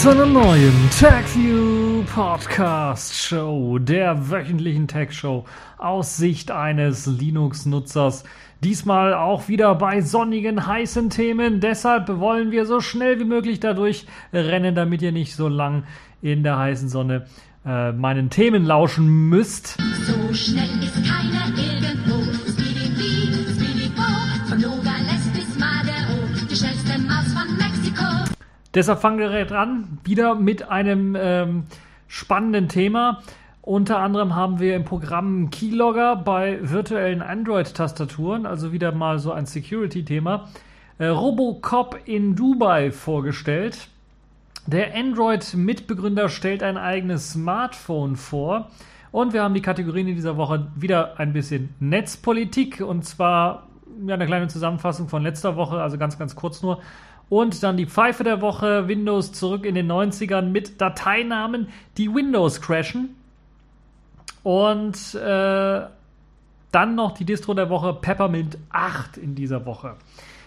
zu einer neuen TechView Podcast Show, der wöchentlichen Tech Show aus Sicht eines Linux-Nutzers. Diesmal auch wieder bei sonnigen, heißen Themen. Deshalb wollen wir so schnell wie möglich dadurch rennen, damit ihr nicht so lang in der heißen Sonne äh, meinen Themen lauschen müsst. So schnell ist keiner irgendwo. Deshalb fangen wir direkt an, wieder mit einem ähm, spannenden Thema. Unter anderem haben wir im Programm Keylogger bei virtuellen Android-Tastaturen, also wieder mal so ein Security-Thema, äh, Robocop in Dubai vorgestellt. Der Android-Mitbegründer stellt ein eigenes Smartphone vor. Und wir haben die Kategorien in dieser Woche wieder ein bisschen Netzpolitik und zwar ja, eine kleine Zusammenfassung von letzter Woche, also ganz, ganz kurz nur. Und dann die Pfeife der Woche, Windows zurück in den 90ern mit Dateinamen, die Windows crashen. Und äh, dann noch die Distro der Woche, Peppermint 8 in dieser Woche.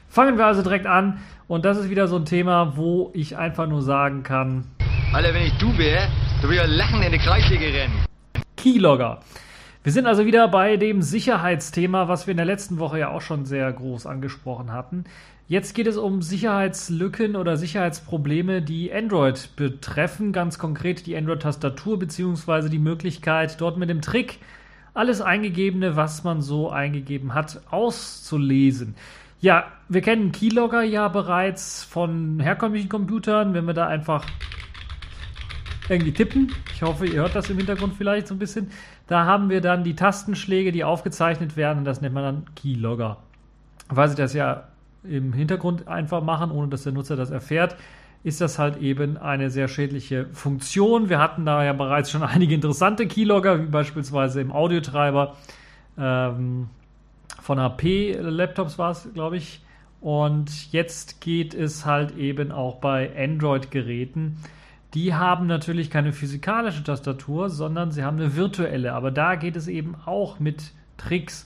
Fangen wir also direkt an. Und das ist wieder so ein Thema, wo ich einfach nur sagen kann: Alter, wenn ich du wäre, du würdest ja lachen in die Kreissäge rennen. Keylogger. Wir sind also wieder bei dem Sicherheitsthema, was wir in der letzten Woche ja auch schon sehr groß angesprochen hatten. Jetzt geht es um Sicherheitslücken oder Sicherheitsprobleme, die Android betreffen, ganz konkret die Android-Tastatur beziehungsweise die Möglichkeit, dort mit dem Trick alles Eingegebene, was man so eingegeben hat, auszulesen. Ja, wir kennen Keylogger ja bereits von herkömmlichen Computern, wenn wir da einfach irgendwie tippen. Ich hoffe, ihr hört das im Hintergrund vielleicht so ein bisschen. Da haben wir dann die Tastenschläge, die aufgezeichnet werden und das nennt man dann Keylogger. Weil sie das ja im Hintergrund einfach machen, ohne dass der Nutzer das erfährt, ist das halt eben eine sehr schädliche Funktion. Wir hatten da ja bereits schon einige interessante Keylogger, wie beispielsweise im Audiotreiber ähm, von HP-Laptops war es, glaube ich. Und jetzt geht es halt eben auch bei Android-Geräten. Die haben natürlich keine physikalische Tastatur, sondern sie haben eine virtuelle. Aber da geht es eben auch mit Tricks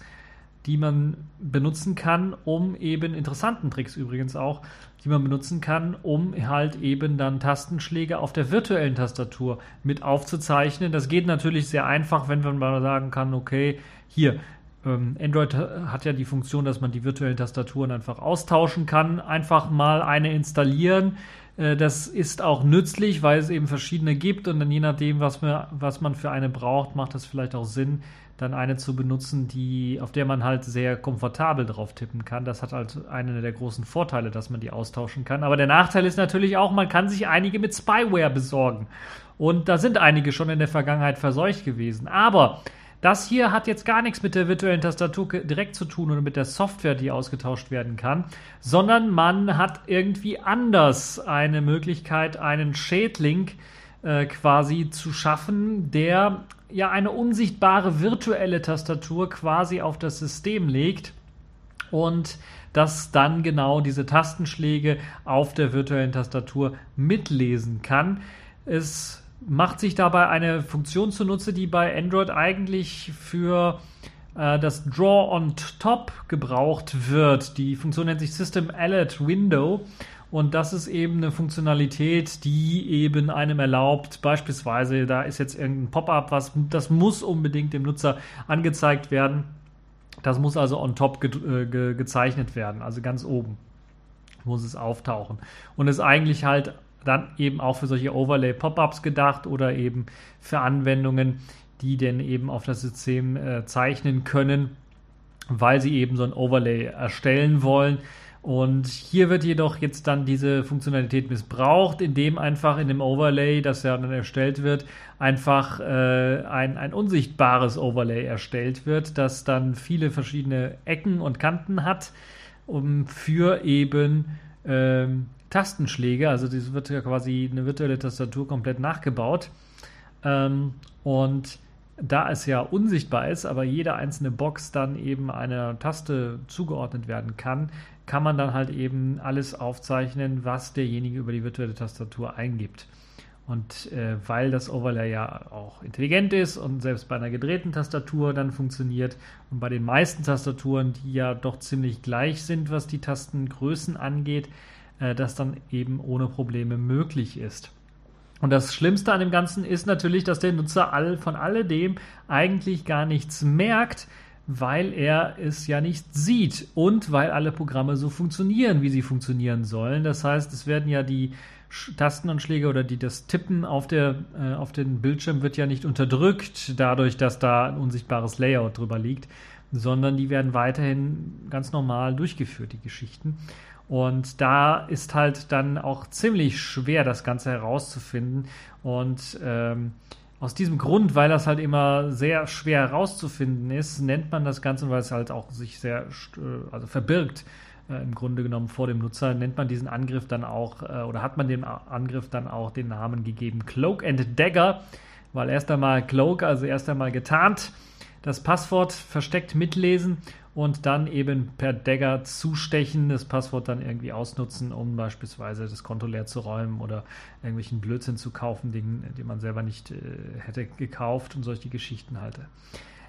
die man benutzen kann, um eben interessanten Tricks übrigens auch, die man benutzen kann, um halt eben dann Tastenschläge auf der virtuellen Tastatur mit aufzuzeichnen. Das geht natürlich sehr einfach, wenn man mal sagen kann, okay, hier, ähm, Android hat ja die Funktion, dass man die virtuellen Tastaturen einfach austauschen kann. Einfach mal eine installieren. Äh, das ist auch nützlich, weil es eben verschiedene gibt und dann je nachdem, was man, was man für eine braucht, macht das vielleicht auch Sinn, dann eine zu benutzen, die, auf der man halt sehr komfortabel drauf tippen kann. Das hat halt einen der großen Vorteile, dass man die austauschen kann. Aber der Nachteil ist natürlich auch, man kann sich einige mit Spyware besorgen. Und da sind einige schon in der Vergangenheit verseucht gewesen. Aber das hier hat jetzt gar nichts mit der virtuellen Tastatur direkt zu tun oder mit der Software, die ausgetauscht werden kann, sondern man hat irgendwie anders eine Möglichkeit, einen Schädling äh, quasi zu schaffen, der ja eine unsichtbare virtuelle Tastatur quasi auf das System legt und das dann genau diese Tastenschläge auf der virtuellen Tastatur mitlesen kann. Es macht sich dabei eine Funktion zunutze, die bei Android eigentlich für äh, das Draw on Top gebraucht wird. Die Funktion nennt sich System Alert Window und das ist eben eine Funktionalität, die eben einem erlaubt, beispielsweise, da ist jetzt irgendein Pop-up, was das muss unbedingt dem Nutzer angezeigt werden. Das muss also on top ge äh, ge gezeichnet werden, also ganz oben muss es auftauchen. Und ist eigentlich halt dann eben auch für solche Overlay-Pop-ups gedacht oder eben für Anwendungen, die denn eben auf das System äh, zeichnen können, weil sie eben so ein Overlay erstellen wollen. Und hier wird jedoch jetzt dann diese Funktionalität missbraucht, indem einfach in dem Overlay, das ja dann erstellt wird, einfach äh, ein, ein unsichtbares Overlay erstellt wird, das dann viele verschiedene Ecken und Kanten hat, um für eben ähm, Tastenschläge, also das wird ja quasi eine virtuelle Tastatur komplett nachgebaut. Ähm, und da es ja unsichtbar ist, aber jede einzelne Box dann eben einer Taste zugeordnet werden kann, kann man dann halt eben alles aufzeichnen, was derjenige über die virtuelle Tastatur eingibt. Und äh, weil das Overlay ja auch intelligent ist und selbst bei einer gedrehten Tastatur dann funktioniert und bei den meisten Tastaturen, die ja doch ziemlich gleich sind, was die Tastengrößen angeht, äh, das dann eben ohne Probleme möglich ist. Und das Schlimmste an dem Ganzen ist natürlich, dass der Nutzer all, von alledem eigentlich gar nichts merkt, weil er es ja nicht sieht und weil alle Programme so funktionieren, wie sie funktionieren sollen. Das heißt, es werden ja die Tastenanschläge oder die, das Tippen auf, der, äh, auf den Bildschirm wird ja nicht unterdrückt, dadurch, dass da ein unsichtbares Layout drüber liegt, sondern die werden weiterhin ganz normal durchgeführt, die Geschichten. Und da ist halt dann auch ziemlich schwer, das Ganze herauszufinden. Und ähm, aus diesem Grund, weil das halt immer sehr schwer herauszufinden ist, nennt man das Ganze, weil es halt auch sich sehr äh, also verbirgt äh, im Grunde genommen vor dem Nutzer, nennt man diesen Angriff dann auch äh, oder hat man dem Angriff dann auch den Namen gegeben Cloak and Dagger, weil erst einmal Cloak, also erst einmal getarnt, das Passwort versteckt mitlesen und dann eben per Dagger zustechen, das Passwort dann irgendwie ausnutzen, um beispielsweise das Konto leer zu räumen oder irgendwelchen Blödsinn zu kaufen, den, den man selber nicht äh, hätte gekauft und solche Geschichten halt.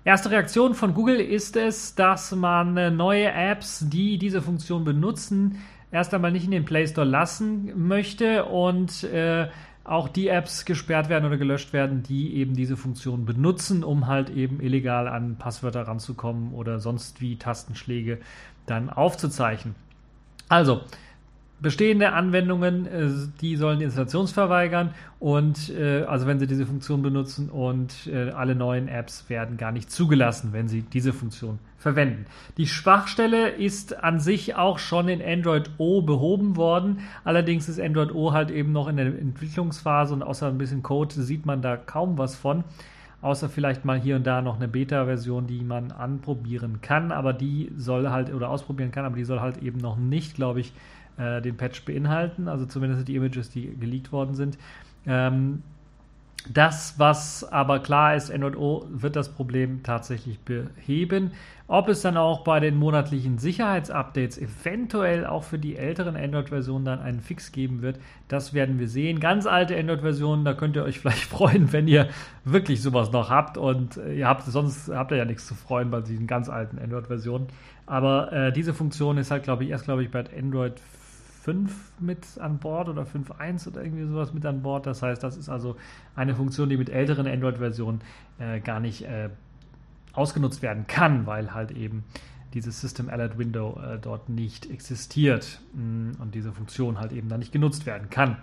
Erste Reaktion von Google ist es, dass man äh, neue Apps, die diese Funktion benutzen, erst einmal nicht in den Play Store lassen möchte und äh, auch die Apps gesperrt werden oder gelöscht werden, die eben diese Funktion benutzen, um halt eben illegal an Passwörter ranzukommen oder sonst wie Tastenschläge dann aufzuzeichnen. Also, bestehende Anwendungen, äh, die sollen die Installations verweigern und äh, also wenn sie diese Funktion benutzen und äh, alle neuen Apps werden gar nicht zugelassen, wenn sie diese Funktion verwenden. Die Schwachstelle ist an sich auch schon in Android O behoben worden. Allerdings ist Android O halt eben noch in der Entwicklungsphase und außer ein bisschen Code sieht man da kaum was von. Außer vielleicht mal hier und da noch eine Beta-Version, die man anprobieren kann, aber die soll halt oder ausprobieren kann, aber die soll halt eben noch nicht, glaube ich, äh, den Patch beinhalten, also zumindest die Images, die geleakt worden sind. Ähm, das, was aber klar ist, Android O wird das Problem tatsächlich beheben. Ob es dann auch bei den monatlichen Sicherheitsupdates eventuell auch für die älteren Android-Versionen dann einen Fix geben wird, das werden wir sehen. Ganz alte Android-Versionen, da könnt ihr euch vielleicht freuen, wenn ihr wirklich sowas noch habt und ihr habt sonst habt ihr ja nichts zu freuen bei diesen ganz alten Android-Versionen. Aber äh, diese Funktion ist halt, glaube ich, erst glaube ich bei Android 5 mit an Bord oder 5.1 oder irgendwie sowas mit an Bord. Das heißt, das ist also eine Funktion, die mit älteren Android-Versionen äh, gar nicht äh, ausgenutzt werden kann, weil halt eben dieses System Alert Window äh, dort nicht existiert mh, mm, und diese Funktion halt eben dann nicht genutzt werden kann.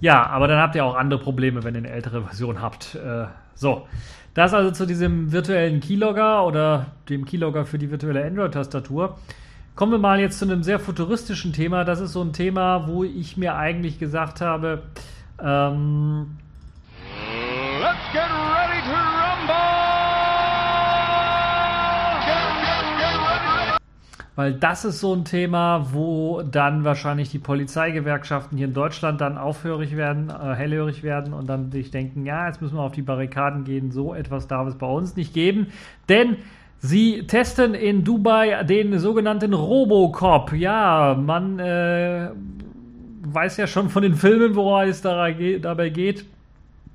Ja, aber dann habt ihr auch andere Probleme, wenn ihr eine ältere Version habt. Äh, so, das also zu diesem virtuellen Keylogger oder dem Keylogger für die virtuelle Android-Tastatur. Kommen wir mal jetzt zu einem sehr futuristischen Thema. Das ist so ein Thema, wo ich mir eigentlich gesagt habe, ähm, Let's get ready to rumble! Weil das ist so ein Thema, wo dann wahrscheinlich die Polizeigewerkschaften hier in Deutschland dann aufhörig werden, äh, hellhörig werden und dann sich denken, ja, jetzt müssen wir auf die Barrikaden gehen, so etwas darf es bei uns nicht geben. Denn Sie testen in Dubai den sogenannten Robocop. Ja, man äh, weiß ja schon von den Filmen, worum es dabei geht.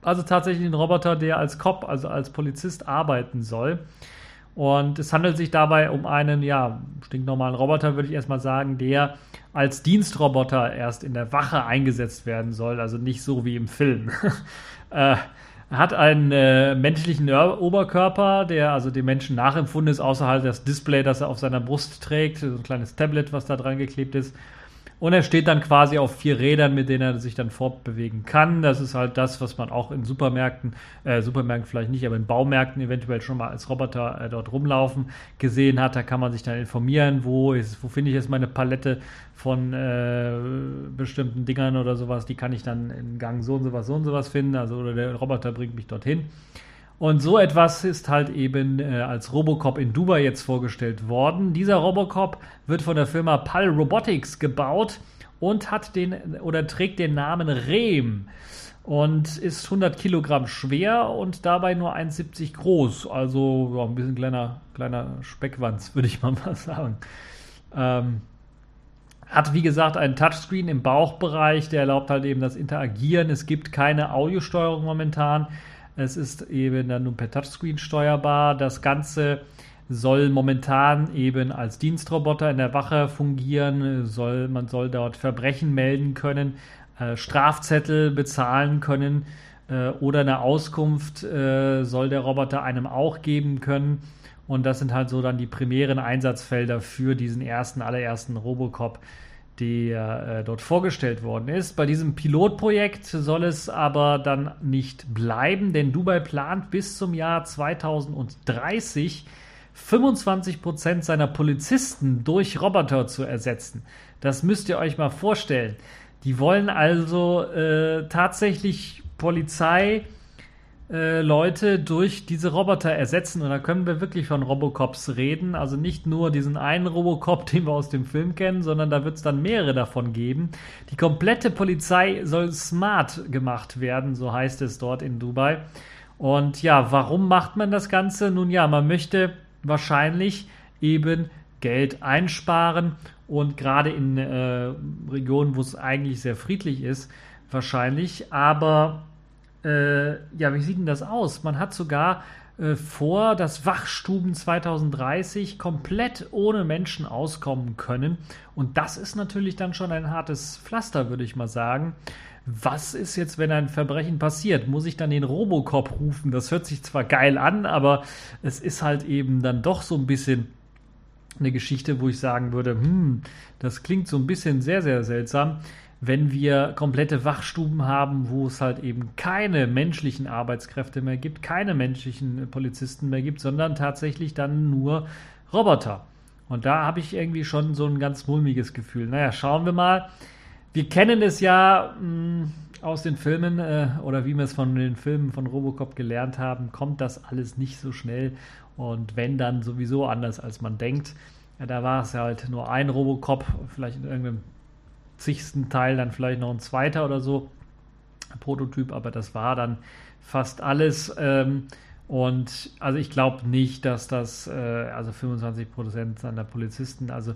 Also tatsächlich ein Roboter, der als Cop, also als Polizist arbeiten soll. Und es handelt sich dabei um einen, ja, stinknormalen Roboter, würde ich erstmal sagen, der als Dienstroboter erst in der Wache eingesetzt werden soll. Also nicht so wie im Film. äh, er hat einen äh, menschlichen Oberkörper, der also dem Menschen nachempfunden ist, außerhalb das Display, das er auf seiner Brust trägt, so ein kleines Tablet, was da dran geklebt ist. Und er steht dann quasi auf vier Rädern, mit denen er sich dann fortbewegen kann. Das ist halt das, was man auch in Supermärkten, äh, Supermärkten vielleicht nicht, aber in Baumärkten eventuell schon mal als Roboter äh, dort rumlaufen gesehen hat. Da kann man sich dann informieren, wo, ist, wo finde ich jetzt meine Palette von äh, bestimmten Dingern oder sowas. Die kann ich dann in Gang so und sowas, so und sowas finden. Also oder der Roboter bringt mich dorthin. Und so etwas ist halt eben äh, als Robocop in Dubai jetzt vorgestellt worden. Dieser Robocop wird von der Firma PAL Robotics gebaut und hat den oder trägt den Namen Rehm und ist 100 Kilogramm schwer und dabei nur 1,70 groß. Also ja, ein bisschen kleiner, kleiner Speckwanz, würde ich mal sagen. Ähm, hat wie gesagt einen Touchscreen im Bauchbereich, der erlaubt halt eben das Interagieren. Es gibt keine Audiosteuerung momentan. Es ist eben dann nur per Touchscreen steuerbar. Das Ganze soll momentan eben als Dienstroboter in der Wache fungieren, soll, man soll dort Verbrechen melden können, äh, Strafzettel bezahlen können äh, oder eine Auskunft äh, soll der Roboter einem auch geben können. Und das sind halt so dann die primären Einsatzfelder für diesen ersten, allerersten Robocop, der äh, dort vorgestellt worden ist. Bei diesem Pilotprojekt soll es aber dann nicht bleiben, denn Dubai plant bis zum Jahr 2030 25 Prozent seiner Polizisten durch Roboter zu ersetzen. Das müsst ihr euch mal vorstellen. Die wollen also äh, tatsächlich Polizei äh, Leute durch diese Roboter ersetzen. Und da können wir wirklich von Robocops reden. Also nicht nur diesen einen Robocop, den wir aus dem Film kennen, sondern da wird es dann mehrere davon geben. Die komplette Polizei soll smart gemacht werden, so heißt es dort in Dubai. Und ja, warum macht man das Ganze? Nun ja, man möchte wahrscheinlich eben Geld einsparen und gerade in äh, Regionen, wo es eigentlich sehr friedlich ist, wahrscheinlich. Aber äh, ja, wie sieht denn das aus? Man hat sogar äh, vor, dass Wachstuben 2030 komplett ohne Menschen auskommen können. Und das ist natürlich dann schon ein hartes Pflaster, würde ich mal sagen. Was ist jetzt, wenn ein Verbrechen passiert? Muss ich dann den Robocop rufen? Das hört sich zwar geil an, aber es ist halt eben dann doch so ein bisschen eine Geschichte, wo ich sagen würde, hm, das klingt so ein bisschen sehr, sehr seltsam, wenn wir komplette Wachstuben haben, wo es halt eben keine menschlichen Arbeitskräfte mehr gibt, keine menschlichen Polizisten mehr gibt, sondern tatsächlich dann nur Roboter. Und da habe ich irgendwie schon so ein ganz mulmiges Gefühl. Naja, schauen wir mal. Wir kennen es ja mh, hm, aus den Filmen äh, oder wie wir es von den Filmen von Robocop gelernt haben, kommt das alles nicht so schnell und wenn dann sowieso anders als man denkt. Ja, da war es halt nur ein Robocop, vielleicht in irgendeinem zigsten Teil dann vielleicht noch ein zweiter oder so Prototyp, aber das war dann fast alles. Ähm, und also ich glaube nicht, dass das, äh, also 25 Prozent seiner Polizisten, also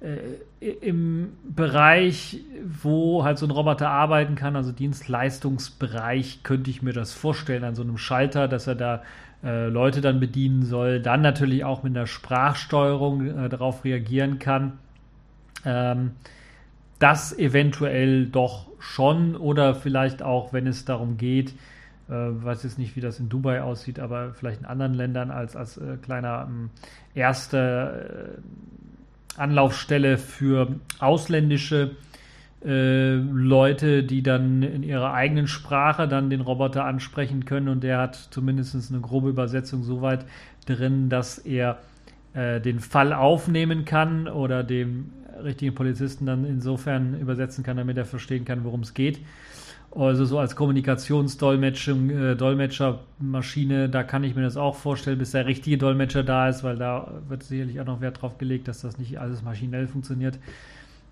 äh, im Bereich, wo halt so ein Roboter arbeiten kann, also Dienstleistungsbereich, könnte ich mir das vorstellen, an so einem Schalter, dass er da äh, Leute dann bedienen soll, dann natürlich auch mit einer Sprachsteuerung äh, darauf reagieren kann. Ähm, das eventuell doch schon oder vielleicht auch, wenn es darum geht, äh, weiß jetzt nicht, wie das in Dubai aussieht, aber vielleicht in anderen Ländern als, als äh, kleiner ähm, erste äh, Anlaufstelle für ausländische äh, Leute, die dann in ihrer eigenen Sprache dann den Roboter ansprechen können. Und der hat zumindest eine grobe Übersetzung so weit drin, dass er äh, den Fall aufnehmen kann oder dem richtigen Polizisten dann insofern übersetzen kann, damit er verstehen kann, worum es geht. Also so als Kommunikationsdolmetschung, äh, da kann ich mir das auch vorstellen, bis der richtige Dolmetscher da ist, weil da wird sicherlich auch noch Wert drauf gelegt, dass das nicht alles maschinell funktioniert.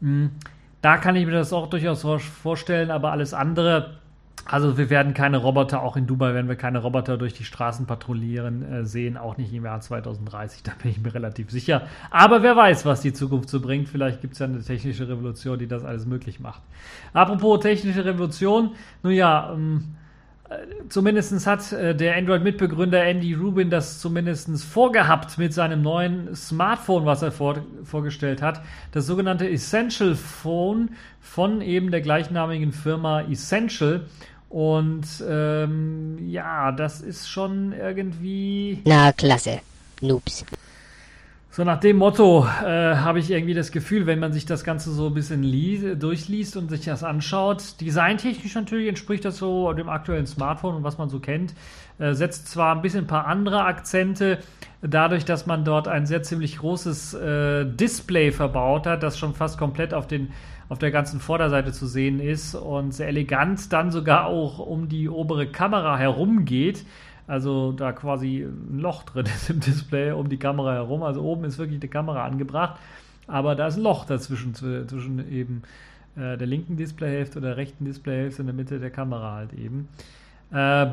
Mhm. Da kann ich mir das auch durchaus vorstellen, aber alles andere, also wir werden keine Roboter, auch in Dubai werden wir keine Roboter durch die Straßen patrouillieren äh, sehen, auch nicht im Jahr 2030, da bin ich mir relativ sicher. Aber wer weiß, was die Zukunft so bringt. Vielleicht gibt es ja eine technische Revolution, die das alles möglich macht. Apropos technische Revolution, nun ja, ähm, Zumindest hat äh, der Android-Mitbegründer Andy Rubin das zumindest vorgehabt mit seinem neuen Smartphone, was er vor, vorgestellt hat. Das sogenannte Essential Phone von eben der gleichnamigen Firma Essential. Und ähm, ja, das ist schon irgendwie. Na, klasse. Noobs. So nach dem Motto äh, habe ich irgendwie das Gefühl, wenn man sich das Ganze so ein bisschen durchliest und sich das anschaut, designtechnisch natürlich entspricht das so dem aktuellen Smartphone und was man so kennt, äh, setzt zwar ein bisschen ein paar andere Akzente, dadurch, dass man dort ein sehr ziemlich großes äh, Display verbaut hat, das schon fast komplett auf den auf der ganzen Vorderseite zu sehen ist und sehr elegant dann sogar auch um die obere Kamera herum geht also da quasi ein Loch drin ist im Display um die Kamera herum. Also oben ist wirklich die Kamera angebracht, aber da ist ein Loch dazwischen, zwischen eben äh, der linken Displayhälfte oder der rechten Displayhälfte in der Mitte der Kamera halt eben. Äh,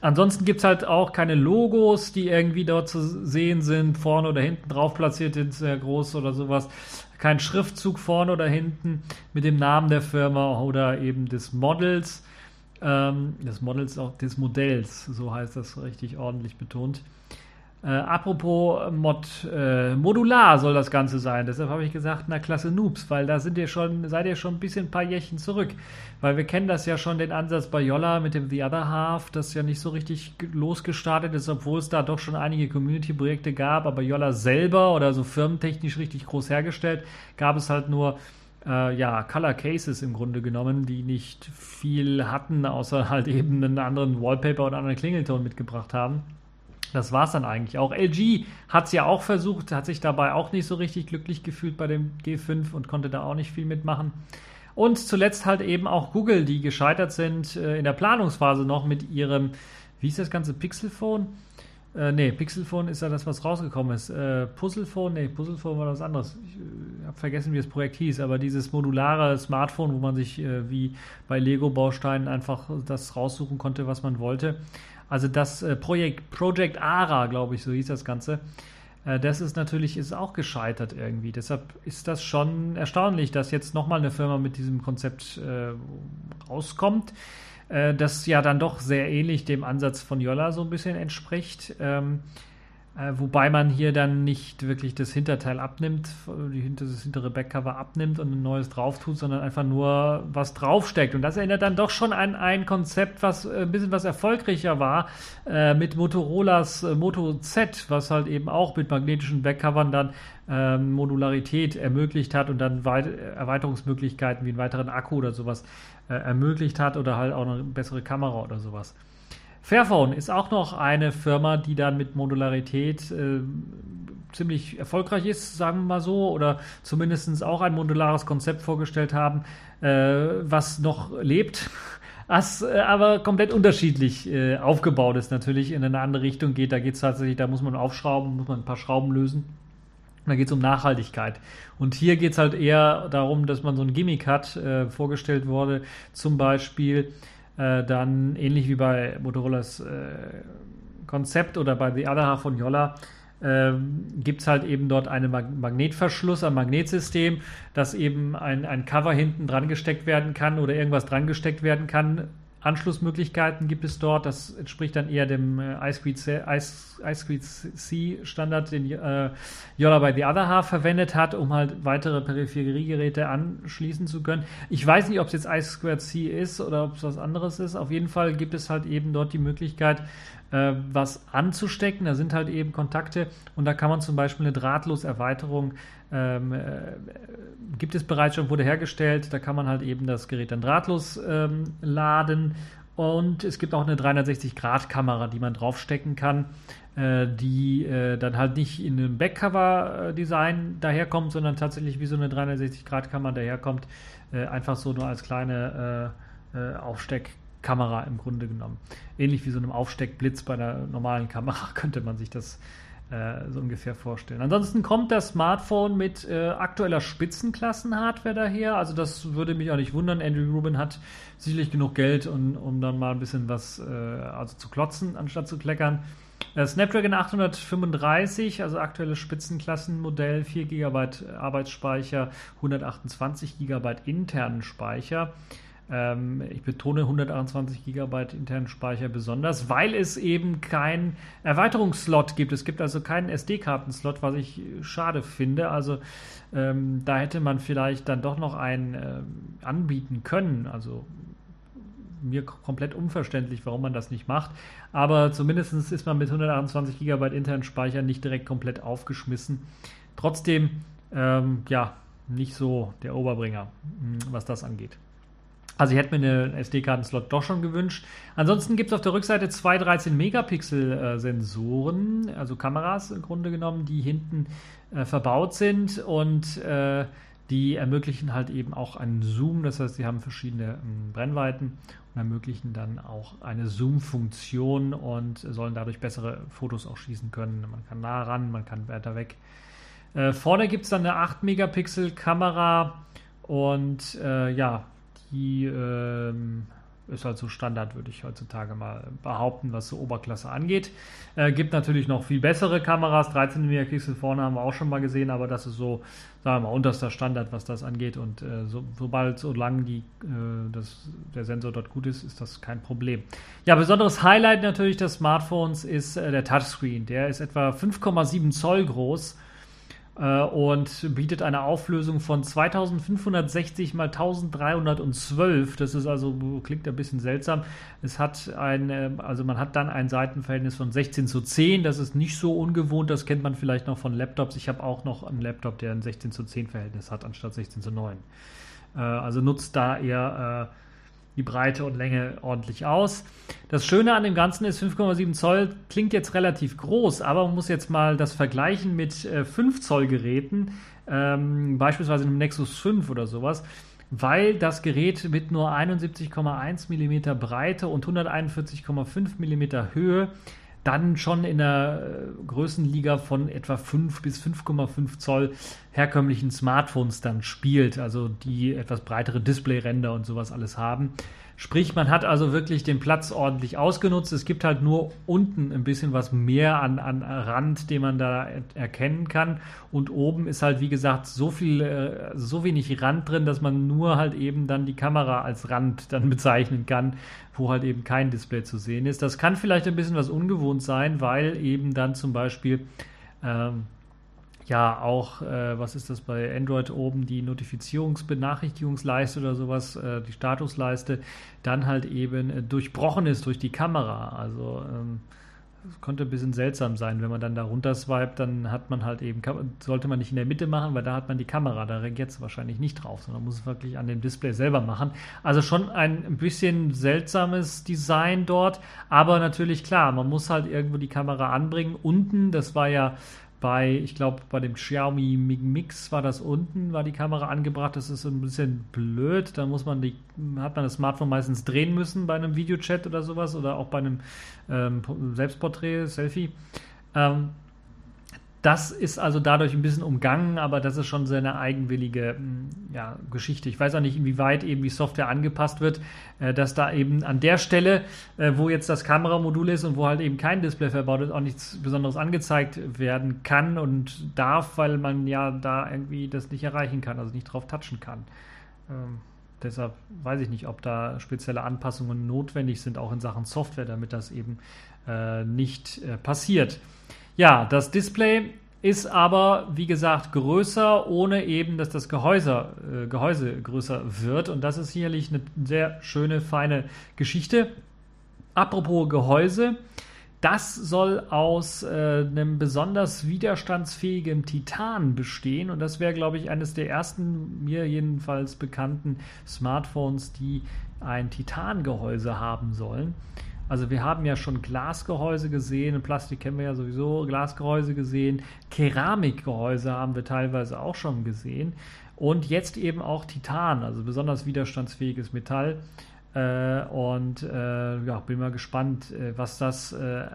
ansonsten gibt es halt auch keine Logos, die irgendwie dort zu sehen sind, vorne oder hinten drauf platziert sind, sehr groß oder sowas. Kein Schriftzug vorne oder hinten mit dem Namen der Firma oder eben des Models ähm, des Models, auch des Modells, so heißt das richtig ordentlich betont. Äh, apropos Mod, äh, modular soll das Ganze sein. Deshalb habe ich gesagt, na klasse Noobs, weil da sind ihr schon, seid ihr schon ein bisschen ein paar Jährchen zurück. Weil wir kennen das ja schon, den Ansatz bei Yolla mit dem The Other Half, das ja nicht so richtig losgestartet ist, obwohl es da doch schon einige Community-Projekte gab. Aber Yolla selber oder so firmentechnisch richtig groß hergestellt, gab es halt nur äh, ja, Color Cases im Grunde genommen, die nicht viel hatten, außer halt eben einen anderen Wallpaper oder einen anderen Klingelton mitgebracht haben. Das war es dann eigentlich auch. LG hat es ja auch versucht, hat sich dabei auch nicht so richtig glücklich gefühlt bei dem G5 und konnte da auch nicht viel mitmachen. Und zuletzt halt eben auch Google, die gescheitert sind äh, in der Planungsphase noch mit ihrem, wie ist das ganze Pixelphone? Äh, nee, Pixelphone ist ja das, was rausgekommen ist. Äh, Puzzlephone, nee, Puzzlephone war was anderes. Ich äh, habe vergessen, wie das Projekt hieß, aber dieses modulare Smartphone, wo man sich äh, wie bei Lego-Bausteinen einfach das raussuchen konnte, was man wollte. Also das äh, Projekt Project ARA, glaube ich, so hieß das Ganze. Äh, das ist natürlich ist auch gescheitert irgendwie. Deshalb ist das schon erstaunlich, dass jetzt nochmal eine Firma mit diesem Konzept äh, rauskommt, äh, das ja dann doch sehr ähnlich dem Ansatz von Yolla so ein bisschen entspricht. Ähm, äh, wobei man hier dann nicht wirklich das Hinterteil abnimmt, die, das hintere Backcover abnimmt und ein neues drauf tut, sondern einfach nur was draufsteckt. Und das erinnert dann doch schon an ein Konzept, was äh, ein bisschen was erfolgreicher war, äh, mit Motorolas äh, Moto Z, was halt eben auch mit magnetischen Backcovern dann ähm, Modularität ermöglicht hat und dann Weit Erweiterungsmöglichkeiten wie einen weiteren Akku oder sowas äh, ermöglicht hat oder halt auch eine bessere Kamera oder sowas. Fairphone ist auch noch eine Firma, die dann mit Modularität äh, ziemlich erfolgreich ist, sagen wir mal so, oder zumindest auch ein modulares Konzept vorgestellt haben, äh, was noch lebt, was äh, aber komplett unterschiedlich äh, aufgebaut ist, natürlich in eine andere Richtung geht. Da geht es tatsächlich, da muss man aufschrauben, muss man ein paar Schrauben lösen. Da geht es um Nachhaltigkeit. Und hier geht es halt eher darum, dass man so ein Gimmick hat, äh, vorgestellt wurde, zum Beispiel äh, dann ähnlich wie bei Motorolas äh, Konzept oder bei The Other Half von Yolla ähm, gibt es halt eben dort einen Mag Magnetverschluss, ein Magnetsystem, dass eben ein, ein Cover hinten dran gesteckt werden kann oder irgendwas dran gesteckt werden kann, Anschlussmöglichkeiten gibt es dort. Das entspricht dann eher dem äh, iSqueed C Standard, den äh, Yola bei The Other Half verwendet hat, um halt weitere Peripheriegeräte anschließen zu können. Ich weiß nicht, ob es jetzt iSquared C ist oder ob es was anderes ist. Auf jeden Fall gibt es halt eben dort die Möglichkeit, äh, was anzustecken. Da sind halt eben Kontakte und da kann man zum Beispiel eine Drahtloserweiterung ähm, äh, gibt es bereits schon, wurde hergestellt. Da kann man halt eben das Gerät dann drahtlos ähm, laden. Und es gibt auch eine 360-Grad-Kamera, die man draufstecken kann, äh, die äh, dann halt nicht in einem Backcover-Design daherkommt, sondern tatsächlich wie so eine 360-Grad-Kamera daherkommt. Äh, einfach so nur als kleine äh, Aufsteckkamera im Grunde genommen. Ähnlich wie so einem Aufsteckblitz bei einer normalen Kamera könnte man sich das äh, so ungefähr vorstellen. Ansonsten kommt das Smartphone mit äh, aktueller Spitzenklassen-Hardware daher. Also das würde mich auch nicht wundern. Andrew Rubin hat sicherlich genug Geld, um, um dann mal ein bisschen was äh, also zu klotzen, anstatt zu kleckern. Äh, Snapdragon 835, also aktuelles Spitzenklassenmodell, 4 GB Arbeitsspeicher, 128 GB internen Speicher. Ähm, ich betone 128 GB internen Speicher besonders, weil es eben keinen Erweiterungsslot gibt. Es gibt also keinen SD-Kartenslot, was ich schade finde. Also ähm, da hätte man vielleicht dann doch noch einen äh, anbieten können. Also mir komplett unverständlich, warum man das nicht macht. Aber zumindest ist man mit 128 GB internen Speicher nicht direkt komplett aufgeschmissen. Trotzdem, ähm, ja, nicht so der Oberbringer, hm, was das angeht. Also ich hätte mir einen SD-Karten-Slot doch schon gewünscht. Ansonsten gibt es auf der Rückseite zwei 13-Megapixel-Sensoren, also Kameras im Grunde genommen, die hinten äh, verbaut sind und äh, die ermöglichen halt eben auch einen Zoom. Das heißt, sie haben verschiedene ähm, Brennweiten und ermöglichen dann auch eine Zoom-Funktion und sollen dadurch bessere Fotos auch schießen können. Man kann nah ran, man kann weiter weg. Äh, vorne gibt es dann eine 8-Megapixel-Kamera und äh, ja, die ähm, ist halt so Standard, würde ich heutzutage mal behaupten, was so Oberklasse angeht. Äh, gibt natürlich noch viel bessere Kameras. 13 mm Pixel vorne haben wir auch schon mal gesehen, aber das ist so, sagen wir mal, unterster Standard, was das angeht. Und äh, so, sobald, solange die, äh, das, der Sensor dort gut ist, ist das kein Problem. Ja, besonderes Highlight natürlich des Smartphones ist äh, der Touchscreen. Der ist etwa 5,7 Zoll groß und bietet eine Auflösung von 2560 mal 1312. Das ist also, klingt ein bisschen seltsam. Es hat ein, äh, also man hat dann ein Seitenverhältnis von 16 zu 10. Das ist nicht so ungewohnt. Das kennt man vielleicht noch von Laptops. Ich habe auch noch einen Laptop, der ein 16 zu 10 Verhältnis hat, anstatt 16 zu 9. Äh, also nutzt da eher die Breite und Länge ordentlich aus. Das Schöne an dem Ganzen ist, 5,7 Zoll klingt jetzt relativ groß, aber man muss jetzt mal das vergleichen mit äh, 5 Zoll Geräten, ähm, beispielsweise einem Nexus 5 oder sowas, weil das Gerät mit nur 71,1 mm Breite und 141,5 mm Höhe dann schon in der äh, Größenliga von etwa 5 bis 5,5 Zoll herkömmlichen Smartphones dann spielt, also die etwas breitere Displayränder und sowas alles haben. Sprich, man hat also wirklich den Platz ordentlich ausgenutzt. Es gibt halt nur unten ein bisschen was mehr an, an Rand, den man da erkennen kann. Und oben ist halt, wie gesagt, so viel, äh, so wenig Rand drin, dass man nur halt eben dann die Kamera als Rand dann bezeichnen kann, wo halt eben kein Display zu sehen ist. Das kann vielleicht ein bisschen was ungewohnt sein, weil eben dann zum Beispiel ähm, ja auch, äh, was ist das bei Android oben, die Notifizierungsbenachrichtigungsleiste oder sowas, äh, die Statusleiste, dann halt eben äh, durchbrochen ist durch die Kamera. Also ähm, konnte ein bisschen seltsam sein, wenn man dann da runter swipet, dann hat man halt eben, sollte man nicht in der Mitte machen, weil da hat man die Kamera, da reagiert es wahrscheinlich nicht drauf, sondern muss es wirklich an dem Display selber machen. Also schon ein bisschen seltsames Design dort, aber natürlich klar, man muss halt irgendwo die Kamera anbringen. Unten, das war ja bei, ich glaube, bei dem Xiaomi Mix war das unten, war die Kamera angebracht. Das ist ein bisschen blöd. Da muss man die, hat man das Smartphone meistens drehen müssen bei einem Videochat oder sowas oder auch bei einem ähm, Selbstporträt, Selfie. Ähm, das ist also dadurch ein bisschen umgangen, aber das ist schon seine eigenwillige hm, ja, Geschichte. Ich weiß auch nicht, inwieweit eben die Software angepasst wird, äh, dass da eben an der Stelle, äh, wo jetzt das Kameramodul ist und wo halt eben kein Display verbaut ist, auch nichts Besonderes angezeigt werden kann und darf, weil man ja da irgendwie das nicht erreichen kann, also nicht drauf touchen kann. Ähm, deshalb weiß ich nicht, ob da spezielle Anpassungen notwendig sind, auch in Sachen Software, damit das eben äh, nicht äh, passiert. Ja, das Display ist aber, wie gesagt, größer, ohne eben, dass das Gehäuse, äh, Gehäuse größer wird. Und das ist sicherlich eine sehr schöne, feine Geschichte. Apropos Gehäuse, das soll aus äh, einem besonders widerstandsfähigen Titan bestehen. Und das wäre, glaube ich, eines der ersten, mir jedenfalls bekannten Smartphones, die ein Titangehäuse haben sollen. Also wir haben ja schon Glasgehäuse gesehen, Plastik kennen wir ja sowieso, Glasgehäuse gesehen, Keramikgehäuse haben wir teilweise auch schon gesehen und jetzt eben auch Titan, also besonders widerstandsfähiges Metall. Äh, und äh, ja, bin mal gespannt, äh, was das äh,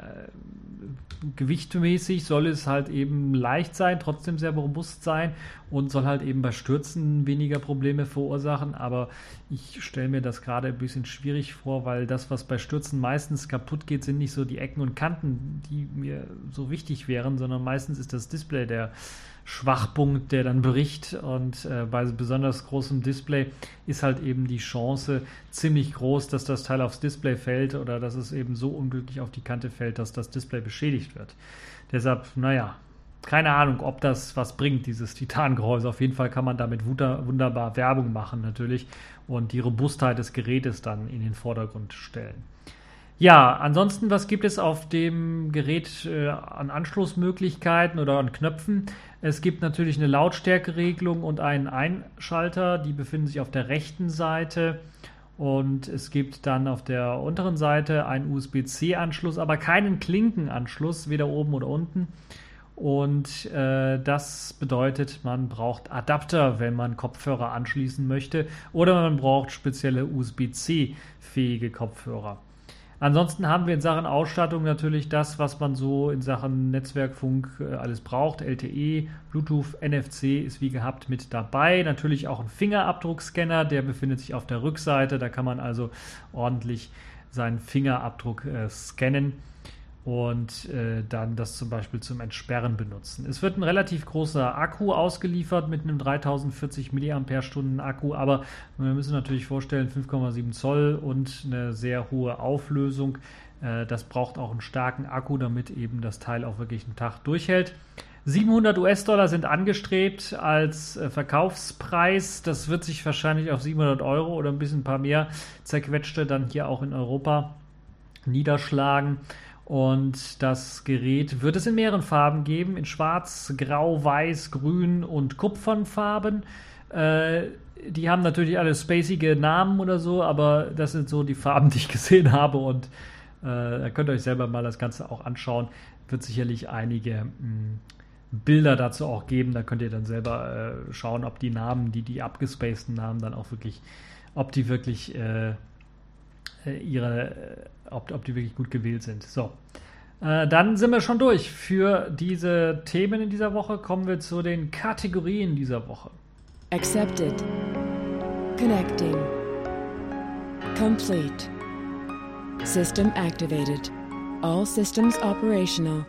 gewichtmäßig soll es halt eben leicht sein, trotzdem sehr robust sein und soll halt eben bei Stürzen weniger Probleme verursachen. Aber ich stelle mir das gerade ein bisschen schwierig vor, weil das, was bei Stürzen meistens kaputt geht, sind nicht so die Ecken und Kanten, die mir so wichtig wären, sondern meistens ist das Display der Schwachpunkt, der dann bricht. Und äh, bei besonders großem Display ist halt eben die Chance ziemlich groß, dass das Teil aufs Display fällt oder dass es eben so unglücklich auf die Kante fällt, dass das Display beschädigt wird. Deshalb, naja, keine Ahnung, ob das was bringt, dieses Titangehäuse. Auf jeden Fall kann man damit wunderbar Werbung machen natürlich und die Robustheit des Gerätes dann in den Vordergrund stellen. Ja, ansonsten, was gibt es auf dem Gerät äh, an Anschlussmöglichkeiten oder an Knöpfen? Es gibt natürlich eine Lautstärkeregelung und einen Einschalter, die befinden sich auf der rechten Seite. Und es gibt dann auf der unteren Seite einen USB-C-Anschluss, aber keinen Klinkenanschluss, weder oben oder unten. Und äh, das bedeutet, man braucht Adapter, wenn man Kopfhörer anschließen möchte, oder man braucht spezielle USB-C-fähige Kopfhörer. Ansonsten haben wir in Sachen Ausstattung natürlich das, was man so in Sachen Netzwerkfunk äh, alles braucht. LTE, Bluetooth, NFC ist wie gehabt mit dabei. Natürlich auch ein Fingerabdruckscanner, der befindet sich auf der Rückseite. Da kann man also ordentlich seinen Fingerabdruck äh, scannen und äh, dann das zum Beispiel zum Entsperren benutzen. Es wird ein relativ großer Akku ausgeliefert mit einem 3040 mAh Akku, aber wir müssen natürlich vorstellen 5,7 Zoll und eine sehr hohe Auflösung. Äh, das braucht auch einen starken Akku, damit eben das Teil auch wirklich einen Tag durchhält. 700 US-Dollar sind angestrebt als äh, Verkaufspreis. Das wird sich wahrscheinlich auf 700 Euro oder ein bisschen ein paar mehr zerquetschte dann hier auch in Europa niederschlagen. Und das Gerät wird es in mehreren Farben geben: in Schwarz, Grau, Weiß, Grün und Kupfernfarben. Äh, die haben natürlich alle spacige Namen oder so, aber das sind so die Farben, die ich gesehen habe. Und äh, da könnt ihr euch selber mal das Ganze auch anschauen. Wird sicherlich einige mh, hm, Bilder dazu auch geben. Da könnt ihr dann selber äh, schauen, ob die Namen, die die abgespaceden Namen dann auch wirklich, ob die wirklich äh ihre ob, ob die wirklich gut gewählt sind. So. Äh, dann sind wir schon durch. Für diese Themen in dieser Woche kommen wir zu den Kategorien dieser Woche. Accepted. Connecting. Complete. System activated. All systems operational.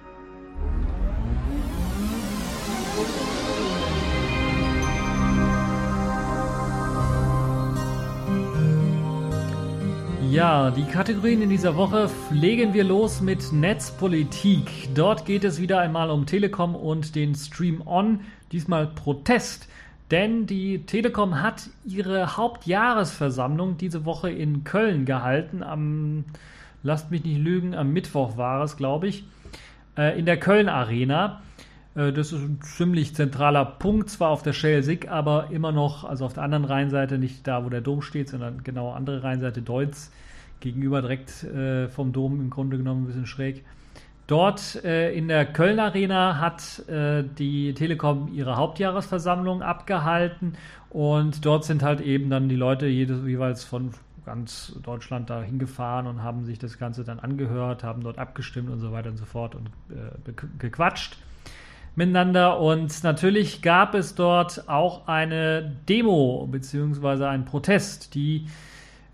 Ja, die Kategorien in dieser Woche legen wir los mit Netzpolitik. Dort geht es wieder einmal um Telekom und den Stream On, diesmal Protest. Denn die Telekom hat ihre Hauptjahresversammlung diese Woche in Köln gehalten. Am, lasst mich nicht lügen, am Mittwoch war es, glaube ich, äh, in der Köln Arena. Äh, das ist ein ziemlich zentraler Punkt, zwar auf der Schelsig, aber immer noch, also auf der anderen Rheinseite, nicht da, wo der Dom steht, sondern genau andere Rheinseite Deutz, gegenüber direkt äh, vom Dom im Grunde genommen ein bisschen schräg. Dort äh, in der Köln Arena hat die Telekom ihre Hauptjahresversammlung abgehalten und dort sind halt eben dann die Leute jedes, jeweils von ganz Deutschland da hingefahren und haben sich das Ganze dann angehört, haben dort abgestimmt und so weiter und so fort und gequatscht miteinander. Und natürlich gab es dort auch eine Demo beziehungsweise einen Protest, die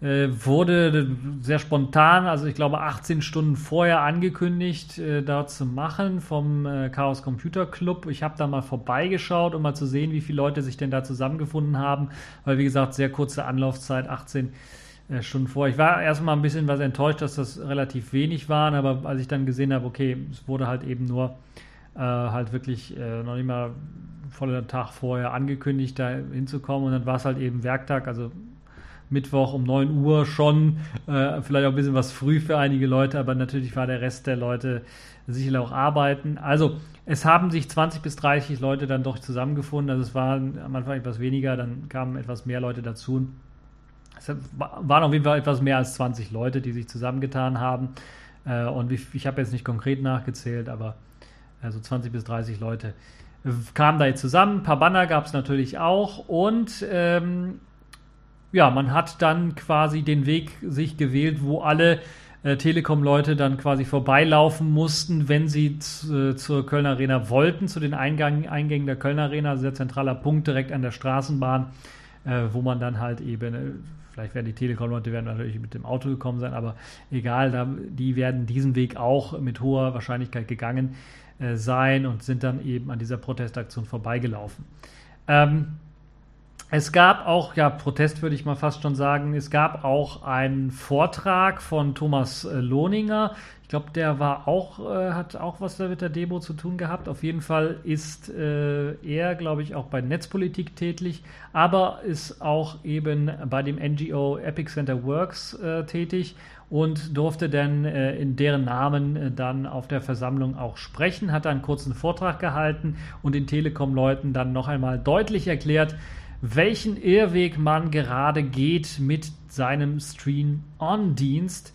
äh, wurde sehr spontan, also ich glaube 18 Stunden vorher angekündigt, äh, da zu machen vom äh, Chaos Computer Club. Ich habe da mal vorbeigeschaut, um mal zu sehen, wie viele Leute sich denn da zusammengefunden haben, weil wie gesagt, sehr kurze Anlaufzeit, 18 äh, Stunden vor. Ich war erstmal ein bisschen was enttäuscht, dass das relativ wenig waren, aber als ich dann gesehen habe, okay, es wurde halt eben nur äh, halt wirklich äh, noch nicht mal voller Tag vorher angekündigt, da hinzukommen und dann war es halt eben Werktag, also Mittwoch um 9 Uhr schon, äh, vielleicht auch ein bisschen was früh für einige Leute, aber natürlich war der Rest der Leute sicherlich auch arbeiten. Also es haben sich 20 bis 30 Leute dann doch zusammengefunden, also es waren am Anfang etwas weniger, dann kamen etwas mehr Leute dazu. Es waren auf jeden Fall etwas mehr als 20 Leute, die sich zusammengetan haben. Äh, und ich, ich habe jetzt nicht konkret nachgezählt, aber also 20 bis 30 Leute kamen da jetzt zusammen. Ein paar Banner gab es natürlich auch. Und ähm, ja, man hat dann quasi den Weg sich gewählt, wo alle äh, Telekom-Leute dann quasi vorbeilaufen mussten, wenn sie äh, zur Kölner Arena wollten, zu den Eingang, Eingängen der Kölner Arena, sehr zentraler Punkt direkt an der Straßenbahn, äh, wo man dann halt eben, äh, vielleicht werden die Telekom-Leute werden natürlich mit dem Auto gekommen sein, aber egal, da, die werden diesen Weg auch mit hoher Wahrscheinlichkeit gegangen äh, sein und sind dann eben an dieser Protestaktion vorbeigelaufen. Ähm, es gab auch, ja, Protest würde ich mal fast schon sagen, es gab auch einen Vortrag von Thomas äh, Lohninger. Ich glaube, der war auch, äh, hat auch was mit der Demo zu tun gehabt. Auf jeden Fall ist äh, er, glaube ich, auch bei Netzpolitik tätig, aber ist auch eben bei dem NGO Epic Center Works äh, tätig und durfte dann äh, in deren Namen äh, dann auf der Versammlung auch sprechen, hat einen kurzen Vortrag gehalten und den Telekom-Leuten dann noch einmal deutlich erklärt, welchen Irrweg man gerade geht mit seinem Stream-On-Dienst.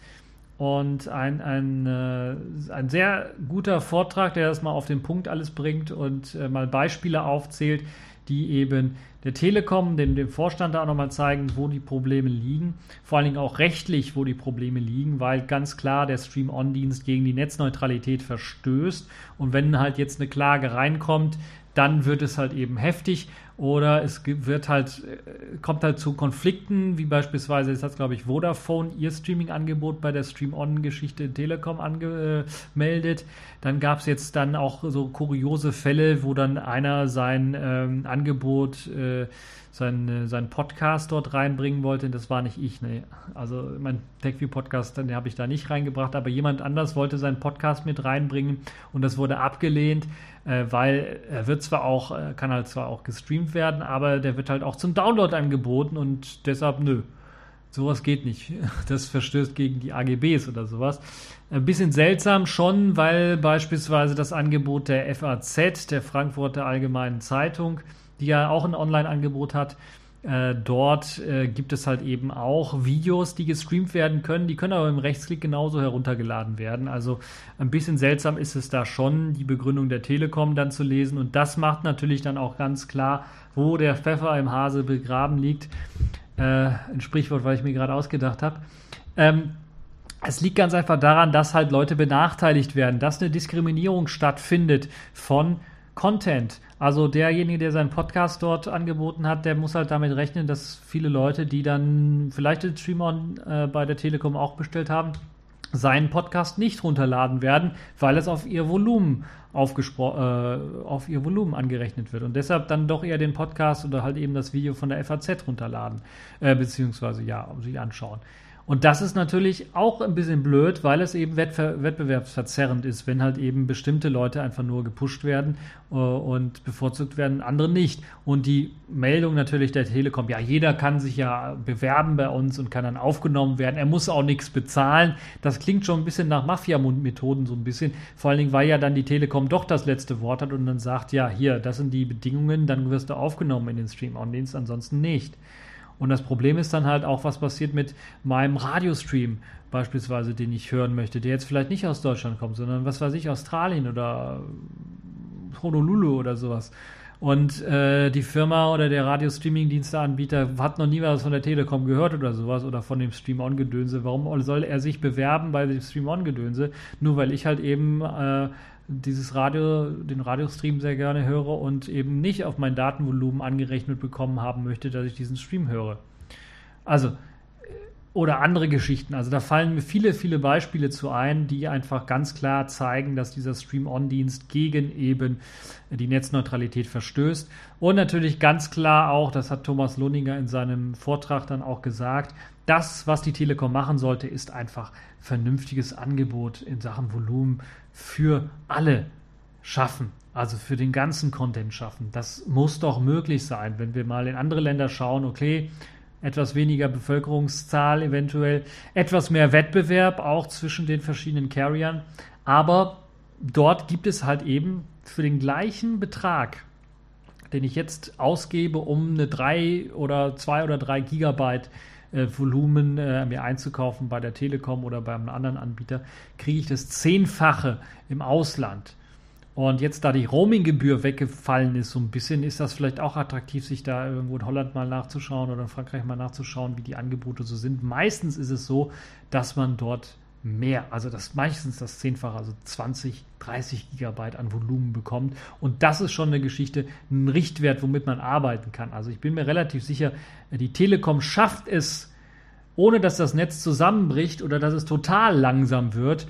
Und ein, ein, äh, ein sehr guter Vortrag, der das mal auf den Punkt alles bringt und äh, mal Beispiele aufzählt, die eben der Telekom, dem, dem Vorstand da auch nochmal zeigen, wo die Probleme liegen. Vor allen Dingen auch rechtlich, wo die Probleme liegen, weil ganz klar der Stream-On-Dienst gegen die Netzneutralität verstößt. Und wenn halt jetzt eine Klage reinkommt, dann wird es halt eben heftig oder es wird halt, äh, kommt halt zu Konflikten, wie beispielsweise, jetzt hat glaube ich Vodafone ihr Streaming-Angebot bei der Stream-On-Geschichte Telekom angemeldet. Dann gab es jetzt dann auch so kuriose Fälle, wo dann einer sein ähm, Angebot, äh, sein, äh, seinen Podcast dort reinbringen wollte. Das war nicht ich, ne. Also mein TechView-Podcast, den habe ich da nicht reingebracht, aber jemand anders wollte seinen Podcast mit reinbringen und das wurde abgelehnt, äh, weil er wird zwar auch, äh, kann halt zwar auch gestreamt werden, aber der wird halt auch zum Download angeboten und deshalb nö. Sowas geht nicht. Das verstößt gegen die AGBs oder sowas. Ein bisschen seltsam schon, weil beispielsweise das Angebot der FAZ, der Frankfurter Allgemeinen Zeitung, die ja auch ein Online-Angebot hat, äh, dort äh, gibt es halt eben auch Videos, die gestreamt werden können. Die können aber im Rechtsklick genauso heruntergeladen werden. Also ein bisschen seltsam ist es da schon, die Begründung der Telekom dann zu lesen. Und das macht natürlich dann auch ganz klar, wo der Pfeffer im Hase begraben liegt. Äh, ein Sprichwort, weil ich mir gerade ausgedacht habe. Ähm, es liegt ganz einfach daran, dass halt Leute benachteiligt werden, dass eine Diskriminierung stattfindet von Content. Also derjenige, der seinen Podcast dort angeboten hat, der muss halt damit rechnen, dass viele Leute, die dann vielleicht den Stream-On äh, bei der Telekom auch bestellt haben, seinen Podcast nicht runterladen werden, weil es auf ihr Volumen aufgespro äh, auf ihr Volumen angerechnet wird und deshalb dann doch eher den Podcast oder halt eben das Video von der FAZ runterladen, äh, beziehungsweise ja, sich anschauen. Und das ist natürlich auch ein bisschen blöd, weil es eben wettbewerbsverzerrend ist, wenn halt eben bestimmte Leute einfach nur gepusht werden äh, und bevorzugt werden, andere nicht. Und die Meldung natürlich der Telekom, ja, jeder kann sich ja bewerben bei uns und kann dann aufgenommen werden. Er muss auch nichts bezahlen. Das klingt schon ein bisschen nach Mafia-Methoden so ein bisschen. Vor allen Dingen, weil ja dann die Telekom doch das letzte Wort hat und dann sagt, ja, hier, das sind die Bedingungen, dann wirst du aufgenommen in den Stream-On-Dienst, ansonsten nicht. Und das Problem ist dann halt auch, was passiert mit meinem Radiostream beispielsweise, den ich hören möchte, der jetzt vielleicht nicht aus Deutschland kommt, sondern was weiß ich, Australien oder Honolulu oder sowas. Und äh, die Firma oder der Radio-Streaming-Diensteanbieter hat noch nie was von der Telekom gehört oder sowas oder von dem Stream-On-Gedönse. Warum soll er sich bewerben bei dem Stream-On-Gedönse? Nur weil ich halt eben äh, dieses Radio, den Radiostream sehr gerne höre und eben nicht auf mein Datenvolumen angerechnet bekommen haben möchte, dass ich diesen Stream höre. Also, oder andere Geschichten. Also da fallen mir viele, viele Beispiele zu ein, die einfach ganz klar zeigen, dass dieser Stream-On-Dienst gegen eben die Netzneutralität verstößt. Und natürlich ganz klar auch, das hat Thomas Lohninger in seinem Vortrag dann auch gesagt, das, was die Telekom machen sollte, ist einfach vernünftiges Angebot in Sachen Volumen für alle schaffen. Also für den ganzen Content schaffen. Das muss doch möglich sein, wenn wir mal in andere Länder schauen, okay, etwas weniger Bevölkerungszahl eventuell, etwas mehr Wettbewerb auch zwischen den verschiedenen Carriern, aber dort gibt es halt eben für den gleichen Betrag, den ich jetzt ausgebe, um eine 3 oder 2 oder 3 Gigabyte Volumen äh, mir einzukaufen bei der Telekom oder bei einem anderen Anbieter, kriege ich das Zehnfache im Ausland. Und jetzt, da die Roaminggebühr weggefallen ist, so ein bisschen, ist das vielleicht auch attraktiv, sich da irgendwo in Holland mal nachzuschauen oder in Frankreich mal nachzuschauen, wie die Angebote so sind. Meistens ist es so, dass man dort mehr, also das meistens das Zehnfache, also 20, 30 Gigabyte an Volumen bekommt. Und das ist schon eine Geschichte, ein Richtwert, womit man arbeiten kann. Also ich bin mir relativ sicher, die Telekom schafft es, ohne dass das Netz zusammenbricht oder dass es total langsam wird,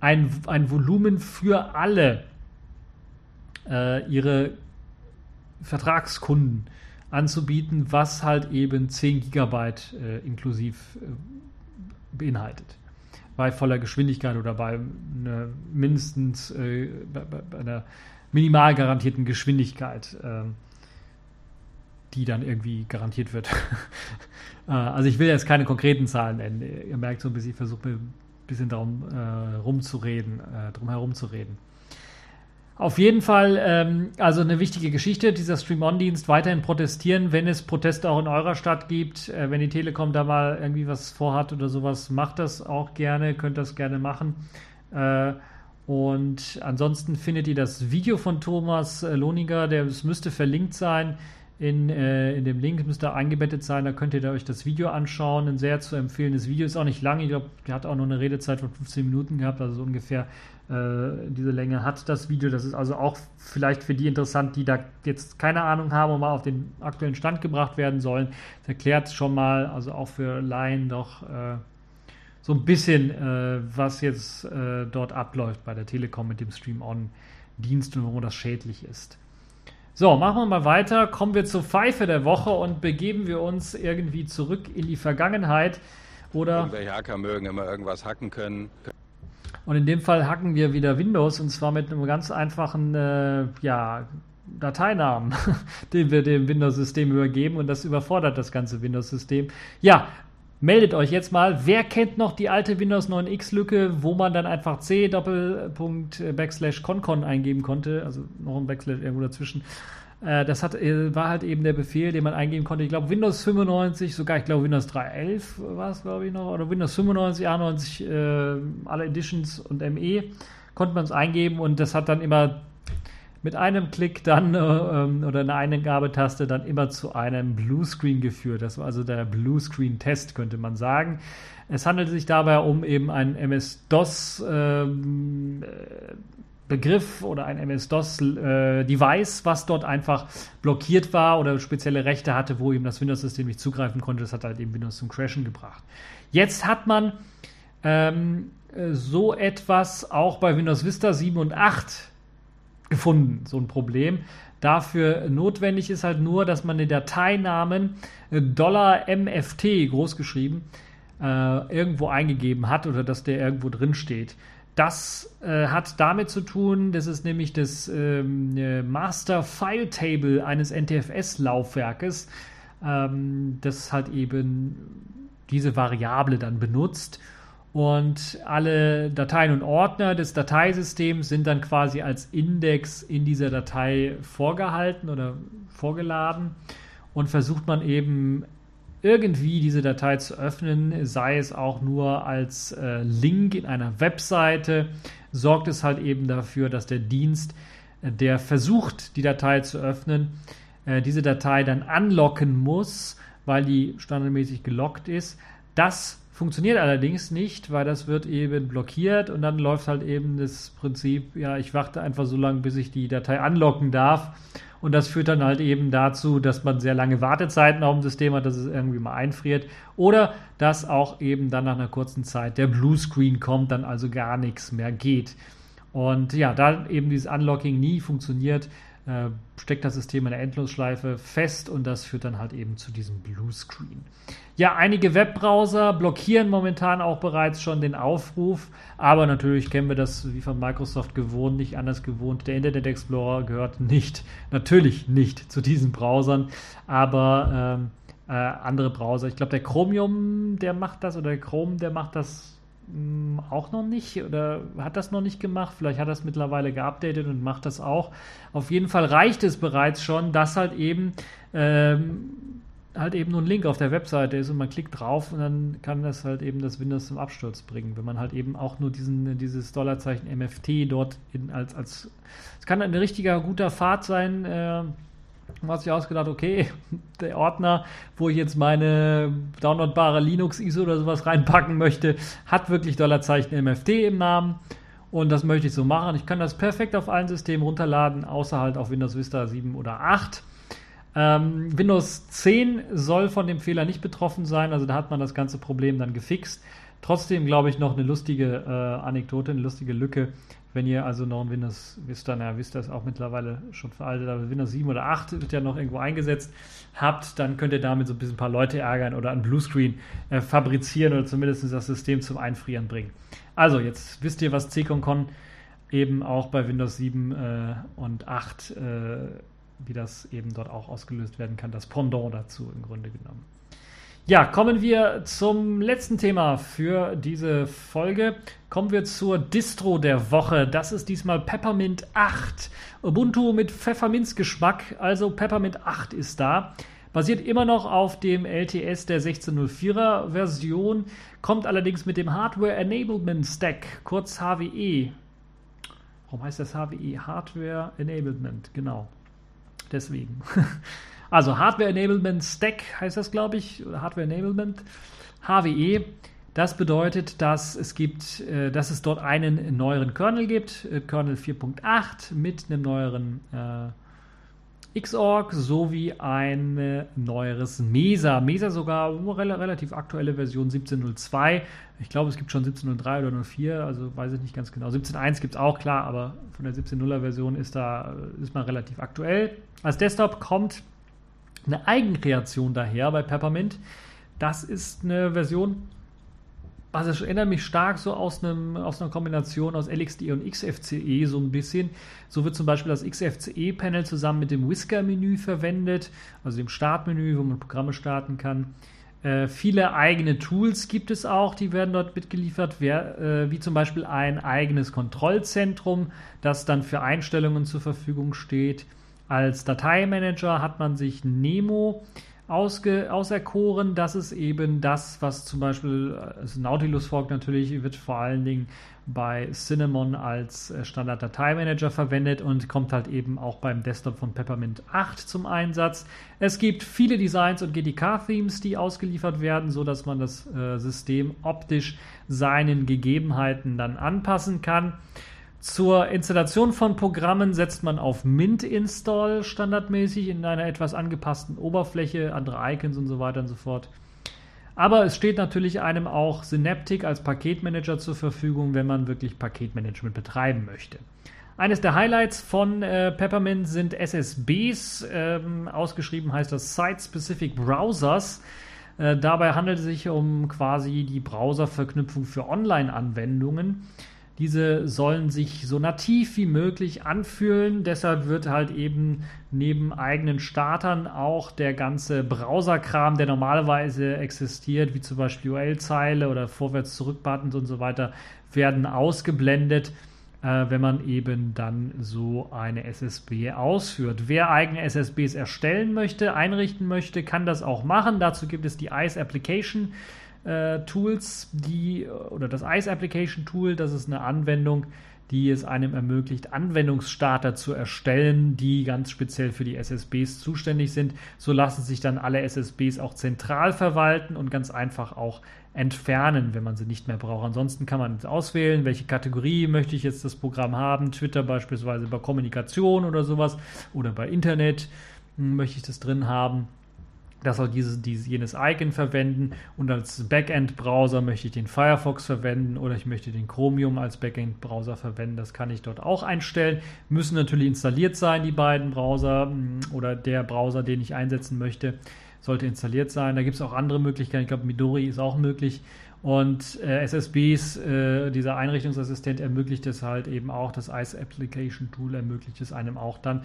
ein, ein Volumen für alle äh, ihre Vertragskunden anzubieten, was halt eben 10 Gigabyte äh, inklusiv äh, beinhaltet. Bei voller Geschwindigkeit oder bei einer mindestens äh, bei, bei, einer minimal garantierten Geschwindigkeit, ähm, die dann irgendwie garantiert wird. Äh, also ich will jetzt keine konkreten Zahlen nennen. Ihr merkt so ein bisschen, ich versuche ein bisschen darum äh, rumzureden, äh, drum herum zu reden. Auf jeden Fall, ähm, also eine wichtige Geschichte, dieser Stream-On-Dienst weiterhin protestieren, wenn es Proteste auch in eurer Stadt gibt, äh, wenn die Telekom da mal irgendwie was vorhat oder sowas, macht das auch gerne, könnt das gerne machen. Äh, Und ansonsten findet ihr das Video von Thomas äh, Lohninger, der es müsste verlinkt sein. In, äh, in dem Link müsste eingebettet sein, da könnt ihr euch das Video anschauen. Ein sehr zu empfehlendes Video. Ist auch nicht lang, ich glaube, der hat auch nur eine Redezeit von 15 Minuten gehabt, also so ungefähr äh, diese Länge hat das Video. Das ist also auch vielleicht für die interessant, die da jetzt keine Ahnung haben und mal auf den aktuellen Stand gebracht werden sollen. Das erklärt schon mal, also auch für Laien doch äh, so ein bisschen, äh, was jetzt äh, dort abläuft bei der Telekom mit dem Stream-On-Dienst und warum das schädlich ist. So, machen wir mal weiter. Kommen wir zur Pfeife der Woche und begeben wir uns irgendwie zurück in die Vergangenheit. Oder Irgendwelche Hacker mögen immer irgendwas hacken können. Und in dem Fall hacken wir wieder Windows und zwar mit einem ganz einfachen äh, ja, Dateinamen, den wir dem Windows-System übergeben und das überfordert das ganze Windows-System. Ja, meldet euch jetzt mal. Wer kennt noch die alte Windows 9X-Lücke, wo man dann einfach c Doppelpunkt Backslash Concon eingeben konnte, also noch ein Backslash irgendwo dazwischen. Äh, Das hat, äh, war halt eben der Befehl, den man eingeben konnte. Ich glaube, Windows 95, sogar ich glaube Windows 3.11 war es, glaube ich, noch, oder Windows 95, A90, äh, alle Editions und ME konnte man es eingeben und das hat dann immer mit einem Klick dann äh, ähm, oder einer Eingabetaste dann immer zu einem Bluescreen geführt. Das war also der Bluescreen-Test, könnte man sagen. Es handelt sich dabei um eben einen MS-DOS ähm, äh, Begriff oder ein MS-DOS-Device, was dort einfach blockiert war oder spezielle Rechte hatte, wo eben das Windows-System nicht zugreifen konnte. Das hat halt eben Windows zum Crashen gebracht. Jetzt hat man ähm, äh, so etwas auch bei Windows Vista 7 und 8 gefunden, so ein Problem. Dafür notwendig ist halt nur, dass man den Dateinamen äh, $MFT großgeschrieben äh, irgendwo eingegeben hat oder dass der irgendwo drin steht. Das äh, hat damit zu tun, das ist nämlich das ähm, äh, Master File Table eines NTFS-Laufwerkes, ähm, das halt eben diese Variable dann benutzt. Und alle Dateien und Ordner des Dateisystems sind dann quasi als Index in dieser Datei vorgehalten oder vorgeladen. Und versucht man eben irgendwie diese Datei zu öffnen, sei es auch nur als äh, Link in einer Webseite, sorgt es halt eben dafür, dass der Dienst, äh, der versucht, die Datei zu öffnen, äh, diese Datei dann anlocken muss, weil die standardmäßig gelockt ist. Das funktioniert allerdings nicht, weil das wird eben blockiert und dann läuft halt eben das Prinzip, ja, ich warte einfach so lange, bis ich die Datei anlocken darf. Und das führt dann halt eben dazu, dass man sehr lange Wartezeiten auf dem System hat, dass es irgendwie mal einfriert. Oder dass auch eben dann nach einer kurzen Zeit der Bluescreen kommt, dann also gar nichts mehr geht. Und ja, da eben dieses Unlocking nie funktioniert, äh, steckt das System in der Endlosschleife fest und das führt dann halt eben zu diesem Bluescreen. Ja, einige Webbrowser blockieren momentan auch bereits schon den Aufruf, aber natürlich kennen wir das wie von Microsoft gewohnt, nicht anders gewohnt. Der Internet Explorer gehört nicht, natürlich nicht zu diesen Browsern, aber ähm, äh, andere Browser. Ich glaube, der Chromium, der macht das oder der Chrome, der macht das auch noch nicht oder hat das noch nicht gemacht. Vielleicht hat es mittlerweile geupdatet und macht das auch. Auf jeden Fall reicht es bereits schon, dass halt eben ähm, halt eben nur ein Link auf der Webseite ist und man klickt drauf und dann kann das halt eben das Windows zum Absturz bringen, wenn man halt eben auch nur diesen, dieses Dollarzeichen MFT dort in, als, als es kann ein richtiger guter Pfad sein, äh, man hat sich ausgedacht, okay, der Ordner, wo ich jetzt meine downloadbare Linux-ISO oder sowas reinpacken möchte, hat wirklich Dollarzeichen MFT im Namen. Und das möchte ich so machen. Ich kann das perfekt auf allen Systemen runterladen, außer halt auf Windows Vista 7 oder 8. Ähm, Windows 10 soll von dem Fehler nicht betroffen sein, also da hat man das ganze Problem dann gefixt. Trotzdem glaube ich noch eine lustige äh, Anekdote, eine lustige Lücke. Wenn ihr also noch ein Windows Vista, naja, Vista ist auch mittlerweile schon veraltet, aber Windows 7 oder 8 wird ja noch irgendwo eingesetzt, habt, dann könnt ihr damit so ein bisschen ein paar Leute ärgern oder ein Bluescreen äh, fabrizieren oder zumindest das System zum Einfrieren bringen. Also, jetzt wisst ihr, was CCON eben auch bei Windows 7 äh, und 8, äh, wie das eben dort auch ausgelöst werden kann, das Pendant dazu im Grunde genommen. Ja, kommen wir zum letzten Thema für diese Folge. Kommen wir zur Distro der Woche. Das ist diesmal Peppermint 8. Ubuntu mit Pfefferminzgeschmack, also Peppermint 8 ist da. Basiert immer noch auf dem LTS der 1604er Version, kommt allerdings mit dem Hardware Enablement Stack, kurz HWE, Warum heißt das HWE? Hardware Enablement, genau. Deswegen. Also Hardware Enablement Stack heißt das, glaube ich, oder Hardware Enablement. HWE. Das bedeutet, dass es gibt, äh, dass es dort einen neueren Kernel gibt, äh, Kernel 4.8 mit einem neueren äh, Xorg sowie ein neueres Mesa. Mesa sogar rel relativ aktuelle Version 17.02. Ich glaube, es gibt schon 17.03 oder 04, also weiß ich nicht ganz genau. 17.1 gibt es auch, klar, aber von der 17.0er Version ist da ist man relativ aktuell. Als Desktop kommt eine Eigenkreation daher bei Peppermint. Das ist eine Version, also es erinnert mich stark so aus, einem, aus einer Kombination aus LXDE und XFCE so ein bisschen. So wird zum Beispiel das XFCE-Panel zusammen mit dem Whisker-Menü verwendet, also dem Startmenü, wo man Programme starten kann. Äh, viele eigene Tools gibt es auch, die werden dort mitgeliefert, wer, äh, wie zum Beispiel ein eigenes Kontrollzentrum, das dann für Einstellungen zur Verfügung steht. Als Dateimanager hat man sich Nemo ausge, auserkoren. Das ist eben das, was zum Beispiel also Nautilus Fork natürlich wird vor allen Dingen bei Cinnamon als äh, Standard-Dateimanager verwendet und kommt halt eben auch beim Desktop von Peppermint 8 zum Einsatz. Es gibt viele Designs und GTK-Themes, die ausgeliefert werden, sodass man das äh, System optisch seinen Gegebenheiten dann anpassen kann. Zur Installation von Programmen setzt man auf Mint-Install standardmäßig in einer etwas angepassten Oberfläche, andere Icons und so weiter und so fort. Aber es steht natürlich einem auch Synaptic als Paketmanager zur Verfügung, wenn man wirklich Paketmanagement betreiben möchte. Eines der Highlights von äh, Peppermint sind SSBs. Ähm, ausgeschrieben heißt das Site-Specific Browsers. Äh, dabei handelt es sich um quasi die Browserverknüpfung für Online-Anwendungen. Diese sollen sich so nativ wie möglich anfühlen. Deshalb wird halt eben neben eigenen Startern auch der ganze Browserkram, der normalerweise existiert, wie zum Beispiel URL-Zeile oder Vorwärts-Zurück-Buttons und so weiter, werden ausgeblendet, äh, wenn man eben dann so eine SSB ausführt. Wer eigene SSBs erstellen möchte, einrichten möchte, kann das auch machen. Dazu gibt es die ICE Application Tools, die oder das ICE Application Tool, das ist eine Anwendung, die es einem ermöglicht, Anwendungsstarter zu erstellen, die ganz speziell für die SSBs zuständig sind. So lassen sich dann alle SSBs auch zentral verwalten und ganz einfach auch entfernen, wenn man sie nicht mehr braucht. Ansonsten kann man auswählen, welche Kategorie möchte ich jetzt das Programm haben. Twitter beispielsweise bei Kommunikation oder sowas oder bei Internet hm, möchte ich das drin haben das soll dieses, dieses, jenes Icon verwenden und als Backend-Browser möchte ich den Firefox verwenden oder ich möchte den Chromium als Backend-Browser verwenden. Das kann ich dort auch einstellen. Müssen natürlich installiert sein, die beiden Browser mm, oder der Browser, den ich einsetzen möchte, sollte installiert sein. Da gibt es auch andere Möglichkeiten. Ich glaube, Midori ist auch möglich. Und äh, SSBs, äh, dieser Einrichtungsassistent ermöglicht es halt eben auch, das ICE Application Tool ermöglicht es einem auch dann,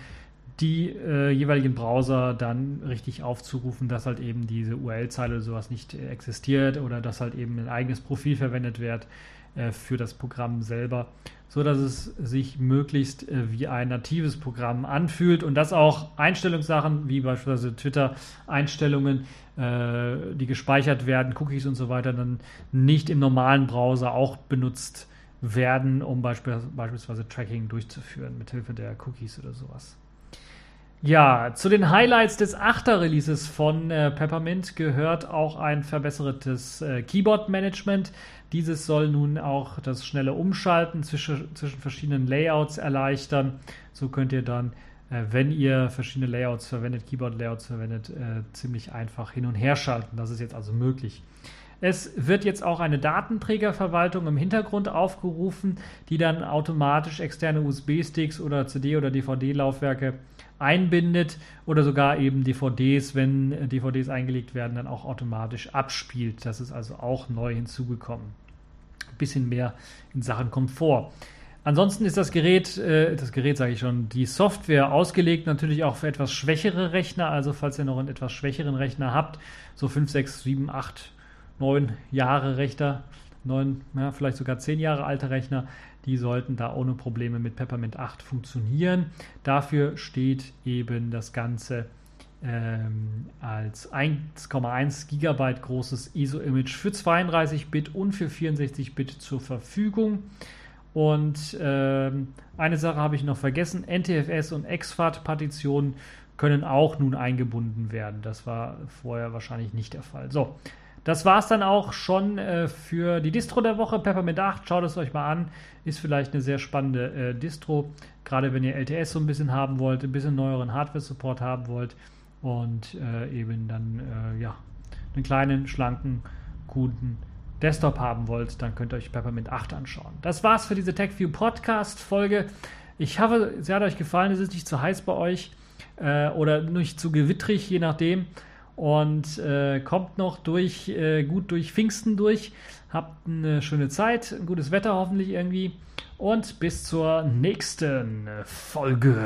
die äh, jeweiligen Browser dann richtig aufzurufen, dass halt eben diese URL-Zeile oder sowas nicht äh, existiert oder dass halt eben ein eigenes Profil verwendet wird äh, für das Programm selber, so dass es sich möglichst äh, wie ein natives Programm anfühlt und dass auch Einstellungssachen wie beispielsweise Twitter-Einstellungen, die gespeichert werden, Cookies und so weiter, dann nicht im normalen Browser auch benutzt werden, um beispielsweise Tracking durchzuführen mithilfe der Cookies oder sowas. Ja, zu den Highlights des 8er Releases von äh, Peppermint gehört auch ein verbessertes äh, Keyboard-Management. Dieses soll nun auch das schnelle Umschalten zwischen, zwischen verschiedenen Layouts erleichtern. So könnt ihr dann, äh, wenn ihr verschiedene Layouts verwendet, Keyboard-Layouts verwendet, äh, ziemlich einfach hin und her schalten. Das ist jetzt also möglich. Es wird jetzt auch eine Datenträgerverwaltung im Hintergrund aufgerufen, die dann automatisch externe USB-Sticks oder CD- oder DVD-Laufwerke einbindet oder sogar eben DVDs, wenn DVDs eingelegt werden, dann auch automatisch abspielt. Das ist also auch neu hinzugekommen. Ein bisschen mehr in Sachen Komfort. Ansonsten ist das Gerät, äh, das Gerät sage ich schon, die Software ausgelegt natürlich auch für etwas schwächere Rechner. Also falls ihr noch einen etwas schwächeren Rechner habt, so 5, 6, 7, 8 neun Jahre Rechner, neun, ja, vielleicht sogar zehn Jahre alte Rechner, die sollten da ohne Probleme mit Peppermint 8 funktionieren. Dafür steht eben das Ganze ähm, als 1,1 Gigabyte großes ISO-Image für 32-Bit und für 64-Bit zur Verfügung. Und ähm, eine Sache habe ich noch vergessen: NTFS und XFAT-Partitionen können auch nun eingebunden werden. Das war vorher wahrscheinlich nicht der Fall. So, das war es dann auch schon äh, für die Distro der Woche. Peppermint 8, schaut es euch mal an. Ist vielleicht eine sehr spannende äh, Distro. Gerade wenn ihr LTS so ein bisschen haben wollt, ein bisschen neueren Hardware-Support haben wollt und äh, eben dann äh, ja, einen kleinen, schlanken, guten Desktop haben wollt, dann könnt ihr euch Peppermint 8 anschauen. Das war's für diese TechView Podcast-Folge. Ich hoffe, sie hat euch gefallen. Es ist nicht zu heiß bei euch äh, oder nicht zu gewittrig, je nachdem. Und äh, kommt noch durch, äh, gut durch Pfingsten durch. Habt eine schöne Zeit, ein gutes Wetter hoffentlich irgendwie. Und bis zur nächsten Folge.